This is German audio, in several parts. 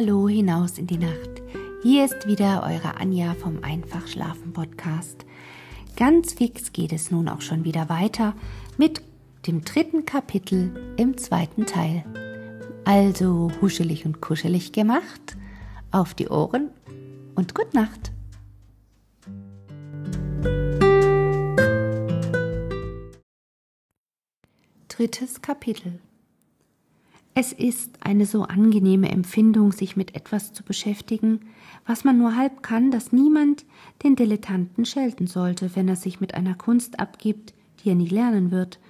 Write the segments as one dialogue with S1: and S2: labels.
S1: Hallo hinaus in die Nacht. Hier ist wieder eure Anja vom Einfach Schlafen Podcast. Ganz fix geht es nun auch schon wieder weiter mit dem dritten Kapitel im zweiten Teil. Also huschelig und kuschelig gemacht, auf die Ohren und gut Nacht. Drittes Kapitel es ist eine so angenehme Empfindung, sich mit etwas zu beschäftigen, was man nur halb kann, dass niemand den Dilettanten schelten sollte, wenn er sich mit einer Kunst abgibt, die er nie lernen wird,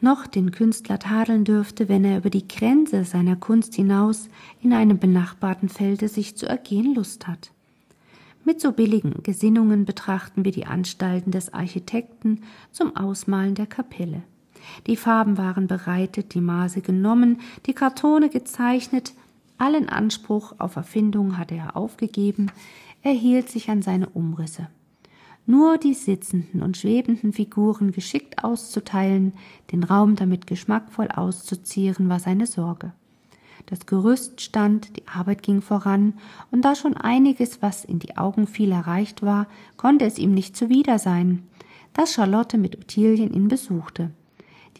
S1: noch den Künstler tadeln dürfte, wenn er über die Grenze seiner Kunst hinaus in einem benachbarten Felde sich zu ergehen Lust hat. Mit so billigen Gesinnungen betrachten wir die Anstalten des Architekten zum Ausmalen der Kapelle. Die Farben waren bereitet, die Maße genommen, die Kartone gezeichnet, allen Anspruch auf Erfindung hatte er aufgegeben, er hielt sich an seine Umrisse. Nur die sitzenden und schwebenden Figuren geschickt auszuteilen, den Raum damit geschmackvoll auszuzieren, war seine Sorge. Das Gerüst stand, die Arbeit ging voran, und da schon einiges, was in die Augen fiel, erreicht war, konnte es ihm nicht zuwider sein, dass Charlotte mit Ottilien ihn besuchte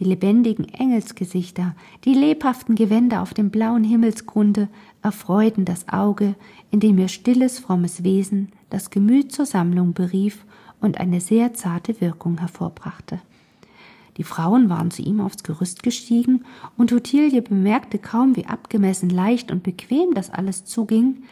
S1: die lebendigen Engelsgesichter, die lebhaften Gewänder auf dem blauen Himmelsgrunde erfreuten das Auge, indem ihr stilles, frommes Wesen das Gemüt zur Sammlung berief und eine sehr zarte Wirkung hervorbrachte. Die Frauen waren zu ihm aufs Gerüst gestiegen, und Ottilie bemerkte kaum, wie abgemessen leicht und bequem das alles zuging,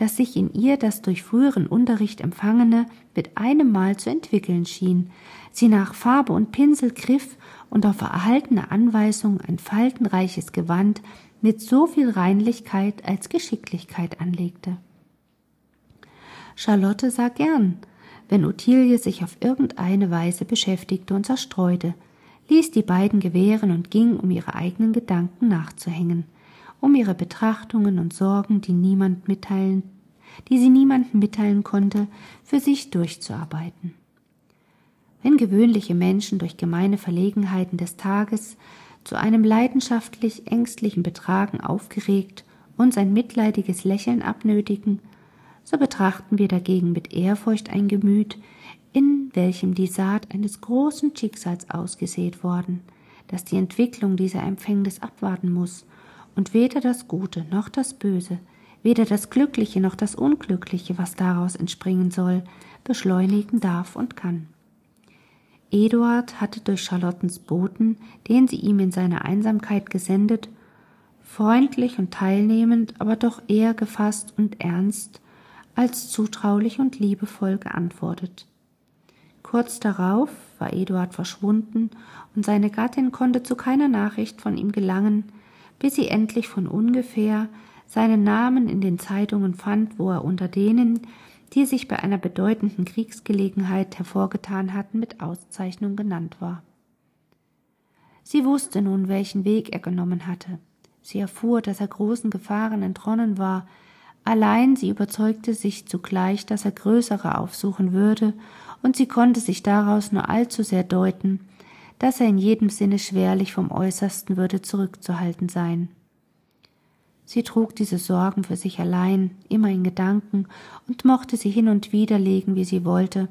S1: dass sich in ihr das durch früheren Unterricht empfangene mit einem Mal zu entwickeln schien. Sie nach Farbe und Pinsel griff und auf erhaltene Anweisung ein faltenreiches Gewand mit so viel Reinlichkeit als Geschicklichkeit anlegte. Charlotte sah gern, wenn Ottilie sich auf irgendeine Weise beschäftigte und zerstreute, ließ die beiden gewähren und ging, um ihre eigenen Gedanken nachzuhängen, um ihre Betrachtungen und Sorgen, die niemand mitteilen, die sie niemandem mitteilen konnte, für sich durchzuarbeiten. Wenn gewöhnliche Menschen durch gemeine Verlegenheiten des Tages zu einem leidenschaftlich ängstlichen Betragen aufgeregt und sein mitleidiges Lächeln abnötigen, so betrachten wir dagegen mit Ehrfurcht ein Gemüt, in welchem die Saat eines großen Schicksals ausgesät worden, das die Entwicklung dieser Empfängnis abwarten muss und weder das Gute noch das Böse, weder das Glückliche noch das Unglückliche, was daraus entspringen soll, beschleunigen darf und kann. Eduard hatte durch Charlottens Boten, den sie ihm in seiner Einsamkeit gesendet, freundlich und teilnehmend, aber doch eher gefasst und ernst als zutraulich und liebevoll geantwortet. Kurz darauf war Eduard verschwunden und seine Gattin konnte zu keiner Nachricht von ihm gelangen, bis sie endlich von ungefähr seinen Namen in den Zeitungen fand, wo er unter denen, die sich bei einer bedeutenden Kriegsgelegenheit hervorgetan hatten, mit Auszeichnung genannt war. Sie wusste nun, welchen Weg er genommen hatte. Sie erfuhr, dass er großen Gefahren entronnen war, allein sie überzeugte sich zugleich, dass er größere aufsuchen würde, und sie konnte sich daraus nur allzu sehr deuten, dass er in jedem Sinne schwerlich vom Äußersten würde zurückzuhalten sein. Sie trug diese Sorgen für sich allein, immer in Gedanken, und mochte sie hin und wieder legen, wie sie wollte.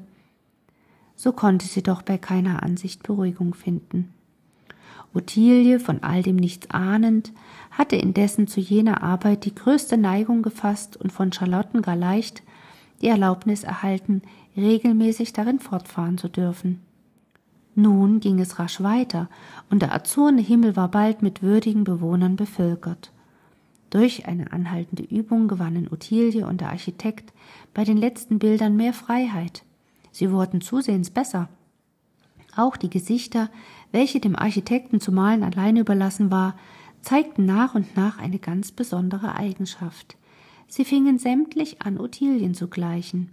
S1: So konnte sie doch bei keiner Ansicht Beruhigung finden. Ottilie, von all dem nichts ahnend, hatte indessen zu jener Arbeit die größte Neigung gefasst und von Charlotten gar leicht die Erlaubnis erhalten, regelmäßig darin fortfahren zu dürfen. Nun ging es rasch weiter, und der azurne Himmel war bald mit würdigen Bewohnern bevölkert. Durch eine anhaltende Übung gewannen Ottilie und der Architekt bei den letzten Bildern mehr Freiheit. Sie wurden zusehends besser. Auch die Gesichter, welche dem Architekten zu malen allein überlassen war, zeigten nach und nach eine ganz besondere Eigenschaft. Sie fingen sämtlich an, Ottilien zu gleichen.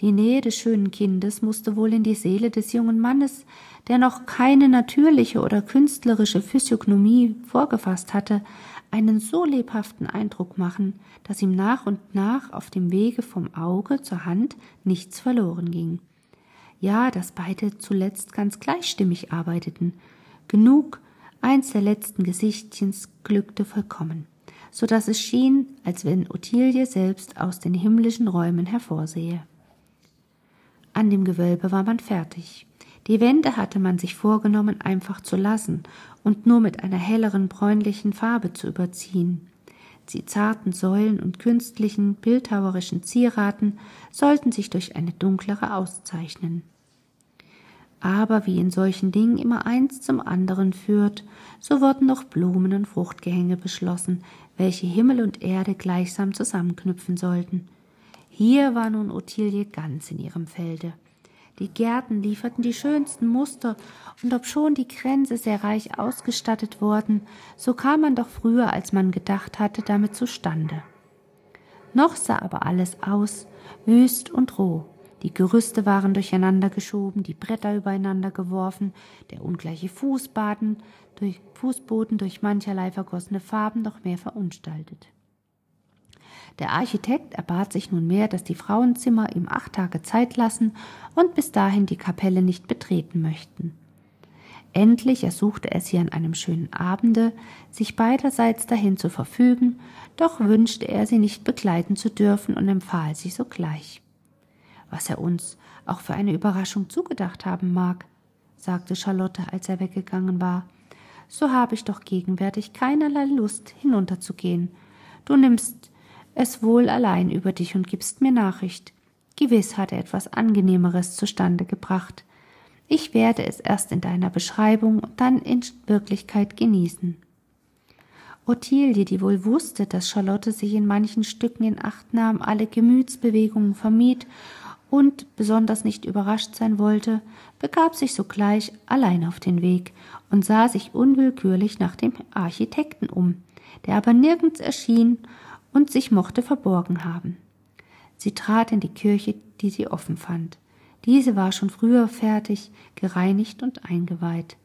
S1: Die Nähe des schönen Kindes musste wohl in die Seele des jungen Mannes, der noch keine natürliche oder künstlerische Physiognomie vorgefasst hatte, einen so lebhaften Eindruck machen, dass ihm nach und nach auf dem Wege vom Auge zur Hand nichts verloren ging. Ja, dass beide zuletzt ganz gleichstimmig arbeiteten. Genug, eins der letzten Gesichtchens glückte vollkommen. so dass es schien, als wenn Ottilie selbst aus den himmlischen Räumen hervorsehe. An dem Gewölbe war man fertig. Die Wände hatte man sich vorgenommen, einfach zu lassen und nur mit einer helleren bräunlichen Farbe zu überziehen. Die zarten Säulen und künstlichen, bildhauerischen Zieraten sollten sich durch eine dunklere auszeichnen. Aber wie in solchen Dingen immer eins zum anderen führt, so wurden noch Blumen und Fruchtgehänge beschlossen, welche Himmel und Erde gleichsam zusammenknüpfen sollten. Hier war nun Ottilie ganz in ihrem Felde. Die Gärten lieferten die schönsten Muster, und obschon die Kränze sehr reich ausgestattet wurden, so kam man doch früher, als man gedacht hatte, damit zustande. Noch sah aber alles aus, wüst und roh. Die Gerüste waren durcheinander geschoben, die Bretter übereinander geworfen, der ungleiche Fußboden durch, Fußboden durch mancherlei vergossene Farben noch mehr verunstaltet. Der Architekt erbat sich nunmehr, dass die Frauenzimmer ihm acht Tage Zeit lassen und bis dahin die Kapelle nicht betreten möchten. Endlich ersuchte er sie an einem schönen Abende, sich beiderseits dahin zu verfügen, doch wünschte er sie nicht begleiten zu dürfen und empfahl sie sogleich. Was er uns auch für eine Überraschung zugedacht haben mag, sagte Charlotte, als er weggegangen war, so habe ich doch gegenwärtig keinerlei Lust, hinunterzugehen. Du nimmst es wohl allein über dich und gibst mir Nachricht. Gewiss hat er etwas Angenehmeres zustande gebracht. Ich werde es erst in deiner Beschreibung und dann in Wirklichkeit genießen. Ottilie, die wohl wusste, dass Charlotte sich in manchen Stücken in Acht nahm, alle Gemütsbewegungen vermied und besonders nicht überrascht sein wollte, begab sich sogleich allein auf den Weg und sah sich unwillkürlich nach dem Architekten um, der aber nirgends erschien und sich mochte verborgen haben. Sie trat in die Kirche, die sie offen fand. Diese war schon früher fertig, gereinigt und eingeweiht.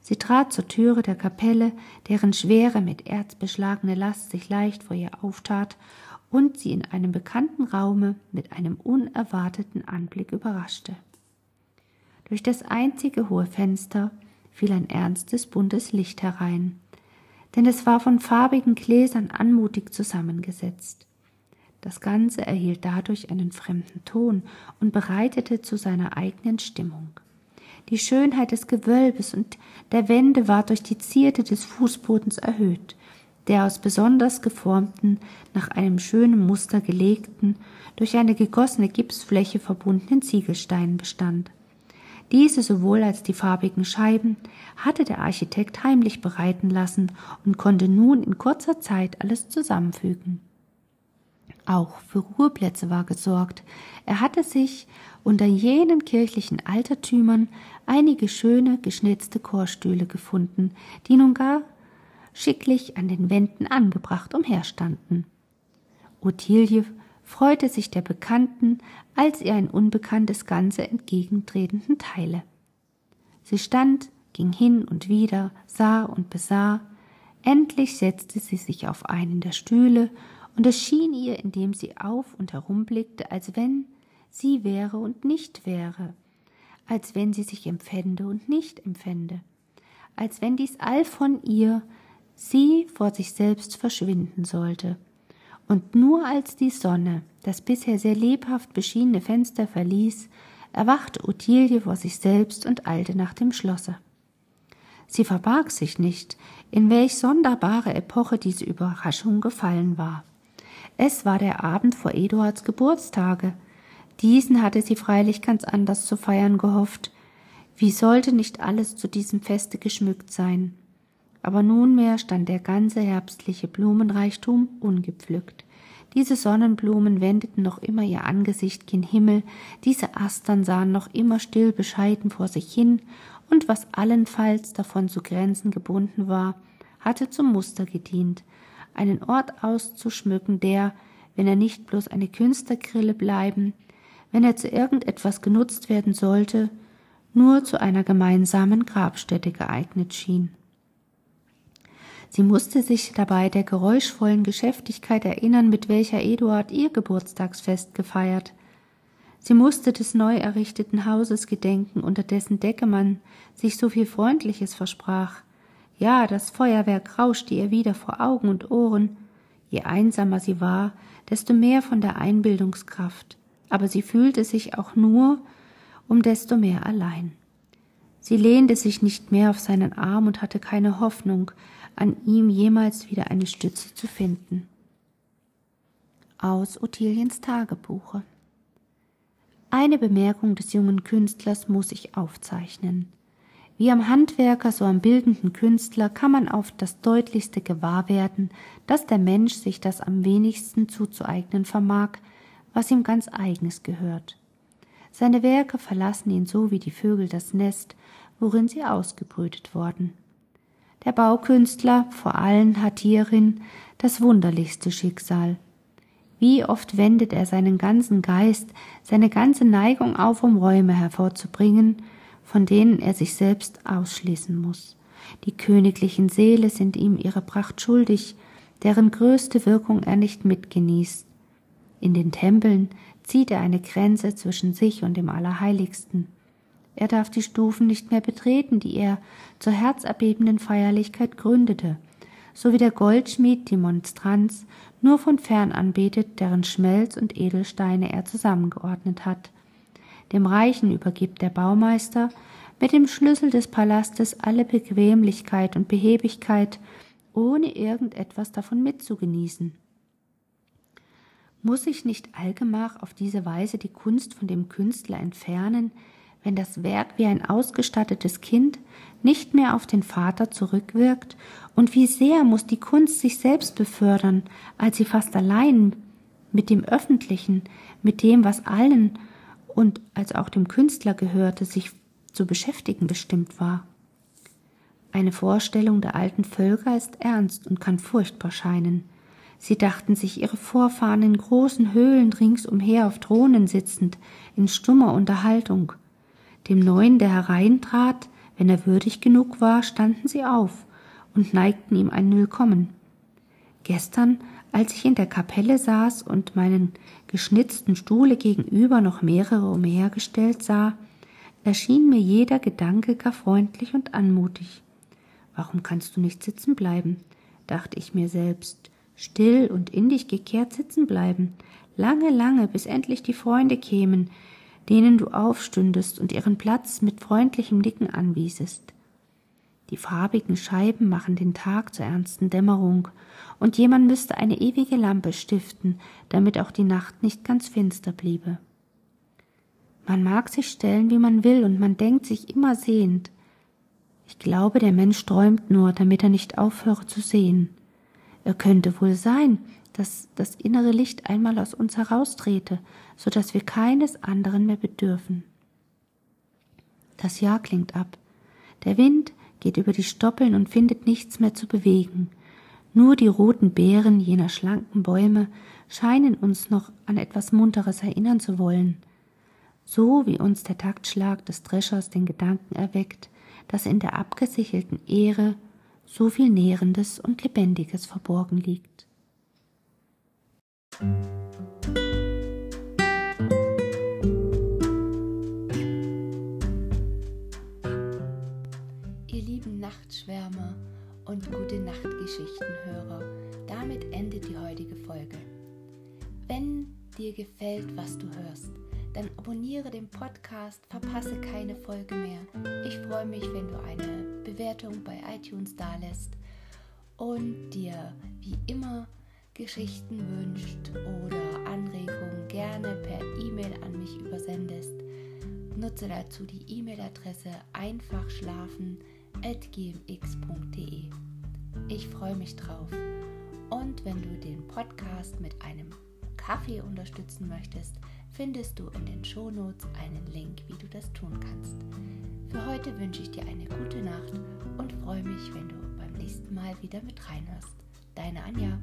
S1: Sie trat zur Türe der Kapelle, deren schwere, mit Erz beschlagene Last sich leicht vor ihr auftat und sie in einem bekannten Raume mit einem unerwarteten Anblick überraschte. Durch das einzige hohe Fenster fiel ein ernstes, buntes Licht herein, denn es war von farbigen Gläsern anmutig zusammengesetzt. Das Ganze erhielt dadurch einen fremden Ton und bereitete zu seiner eigenen Stimmung. Die Schönheit des Gewölbes und der Wände war durch die Zierde des Fußbodens erhöht, der aus besonders geformten, nach einem schönen Muster gelegten, durch eine gegossene Gipsfläche verbundenen Ziegelsteinen bestand. Diese sowohl als die farbigen Scheiben hatte der Architekt heimlich bereiten lassen und konnte nun in kurzer Zeit alles zusammenfügen. Auch für Ruheplätze war gesorgt. Er hatte sich unter jenen kirchlichen Altertümern einige schöne geschnitzte Chorstühle gefunden, die nun gar schicklich an den Wänden angebracht umherstanden. Ottilie freute sich der Bekannten, als ihr ein unbekanntes Ganze entgegentretenden Teile. Sie stand, ging hin und wieder, sah und besah, endlich setzte sie sich auf einen der Stühle, und es schien ihr, indem sie auf und herumblickte, als wenn sie wäre und nicht wäre, als wenn sie sich empfände und nicht empfände, als wenn dies all von ihr sie vor sich selbst verschwinden sollte. Und nur als die Sonne das bisher sehr lebhaft beschienene Fenster verließ, erwachte Ottilie vor sich selbst und eilte nach dem Schlosse. Sie verbarg sich nicht, in welch sonderbare Epoche diese Überraschung gefallen war. Es war der Abend vor Eduards Geburtstage. Diesen hatte sie freilich ganz anders zu feiern gehofft. Wie sollte nicht alles zu diesem Feste geschmückt sein? Aber nunmehr stand der ganze herbstliche Blumenreichtum ungepflückt. Diese Sonnenblumen wendeten noch immer ihr Angesicht gen Himmel, diese Astern sahen noch immer still bescheiden vor sich hin, und was allenfalls davon zu Grenzen gebunden war, hatte zum Muster gedient, einen Ort auszuschmücken, der, wenn er nicht bloß eine Künstlergrille bleiben, wenn er zu irgendetwas genutzt werden sollte, nur zu einer gemeinsamen Grabstätte geeignet schien. Sie musste sich dabei der geräuschvollen Geschäftigkeit erinnern, mit welcher Eduard ihr Geburtstagsfest gefeiert. Sie musste des neu errichteten Hauses gedenken, unter dessen Decke man sich so viel Freundliches versprach. Ja, das Feuerwerk rauschte ihr wieder vor Augen und Ohren, Je einsamer sie war, desto mehr von der Einbildungskraft, aber sie fühlte sich auch nur um desto mehr allein. Sie lehnte sich nicht mehr auf seinen Arm und hatte keine Hoffnung, an ihm jemals wieder eine Stütze zu finden. Aus Ottiliens Tagebuche Eine Bemerkung des jungen Künstlers muss ich aufzeichnen. Wie am Handwerker, so am bildenden Künstler kann man auf das deutlichste gewahr werden, dass der Mensch sich das am wenigsten zuzueignen vermag, was ihm ganz eigenes gehört. Seine Werke verlassen ihn so wie die Vögel das Nest, worin sie ausgebrütet worden. Der Baukünstler vor allen hat hierin das wunderlichste Schicksal. Wie oft wendet er seinen ganzen Geist, seine ganze Neigung auf, um Räume hervorzubringen, von denen er sich selbst ausschließen muss. Die königlichen Seele sind ihm ihre Pracht schuldig, deren größte Wirkung er nicht mitgenießt. In den Tempeln zieht er eine Grenze zwischen sich und dem Allerheiligsten. Er darf die Stufen nicht mehr betreten, die er zur herzerbebenden Feierlichkeit gründete, so wie der Goldschmied die Monstranz nur von fern anbetet, deren Schmelz und Edelsteine er zusammengeordnet hat. Dem Reichen übergibt der Baumeister mit dem Schlüssel des Palastes alle Bequemlichkeit und Behebigkeit, ohne irgendetwas davon mitzugenießen. Muss sich nicht allgemach auf diese Weise die Kunst von dem Künstler entfernen, wenn das Werk wie ein ausgestattetes Kind nicht mehr auf den Vater zurückwirkt, und wie sehr muss die Kunst sich selbst befördern, als sie fast allein mit dem Öffentlichen, mit dem, was allen und als auch dem Künstler gehörte, sich zu beschäftigen bestimmt war. Eine Vorstellung der alten Völker ist ernst und kann furchtbar scheinen. Sie dachten sich ihre Vorfahren in großen Höhlen ringsumher auf Thronen sitzend, in stummer Unterhaltung. Dem Neuen, der hereintrat, wenn er würdig genug war, standen sie auf und neigten ihm ein Willkommen. Gestern als ich in der Kapelle saß und meinen geschnitzten Stuhle gegenüber noch mehrere umhergestellt sah, erschien mir jeder Gedanke gar freundlich und anmutig. Warum kannst du nicht sitzen bleiben? dachte ich mir selbst. Still und in dich gekehrt sitzen bleiben, lange, lange, bis endlich die Freunde kämen, denen du aufstündest und ihren Platz mit freundlichem Nicken anwiesest. Die farbigen Scheiben machen den Tag zur ernsten Dämmerung, und jemand müsste eine ewige Lampe stiften, damit auch die Nacht nicht ganz finster bliebe. Man mag sich stellen, wie man will, und man denkt sich immer sehend. Ich glaube, der Mensch träumt nur, damit er nicht aufhöre zu sehen. Er könnte wohl sein, dass das innere Licht einmal aus uns heraustrete, so dass wir keines anderen mehr bedürfen. Das Jahr klingt ab. Der Wind geht über die Stoppeln und findet nichts mehr zu bewegen. Nur die roten Beeren jener schlanken Bäume scheinen uns noch an etwas Munteres erinnern zu wollen. So wie uns der Taktschlag des Dreschers den Gedanken erweckt, dass in der abgesichelten Ehre so viel Nährendes und Lebendiges verborgen liegt.
S2: Nachtschwärmer und gute Nachtgeschichtenhörer. Damit endet die heutige Folge. Wenn dir gefällt, was du hörst, dann abonniere den Podcast, verpasse keine Folge mehr. Ich freue mich, wenn du eine Bewertung bei iTunes dalässt und dir wie immer Geschichten wünscht oder Anregungen gerne per E-Mail an mich übersendest. Nutze dazu die E-Mail-Adresse einfach schlafen gmx.de. Ich freue mich drauf. Und wenn du den Podcast mit einem Kaffee unterstützen möchtest, findest du in den Shownotes einen Link, wie du das tun kannst. Für heute wünsche ich dir eine gute Nacht und freue mich, wenn du beim nächsten Mal wieder mit reinhörst. Deine Anja.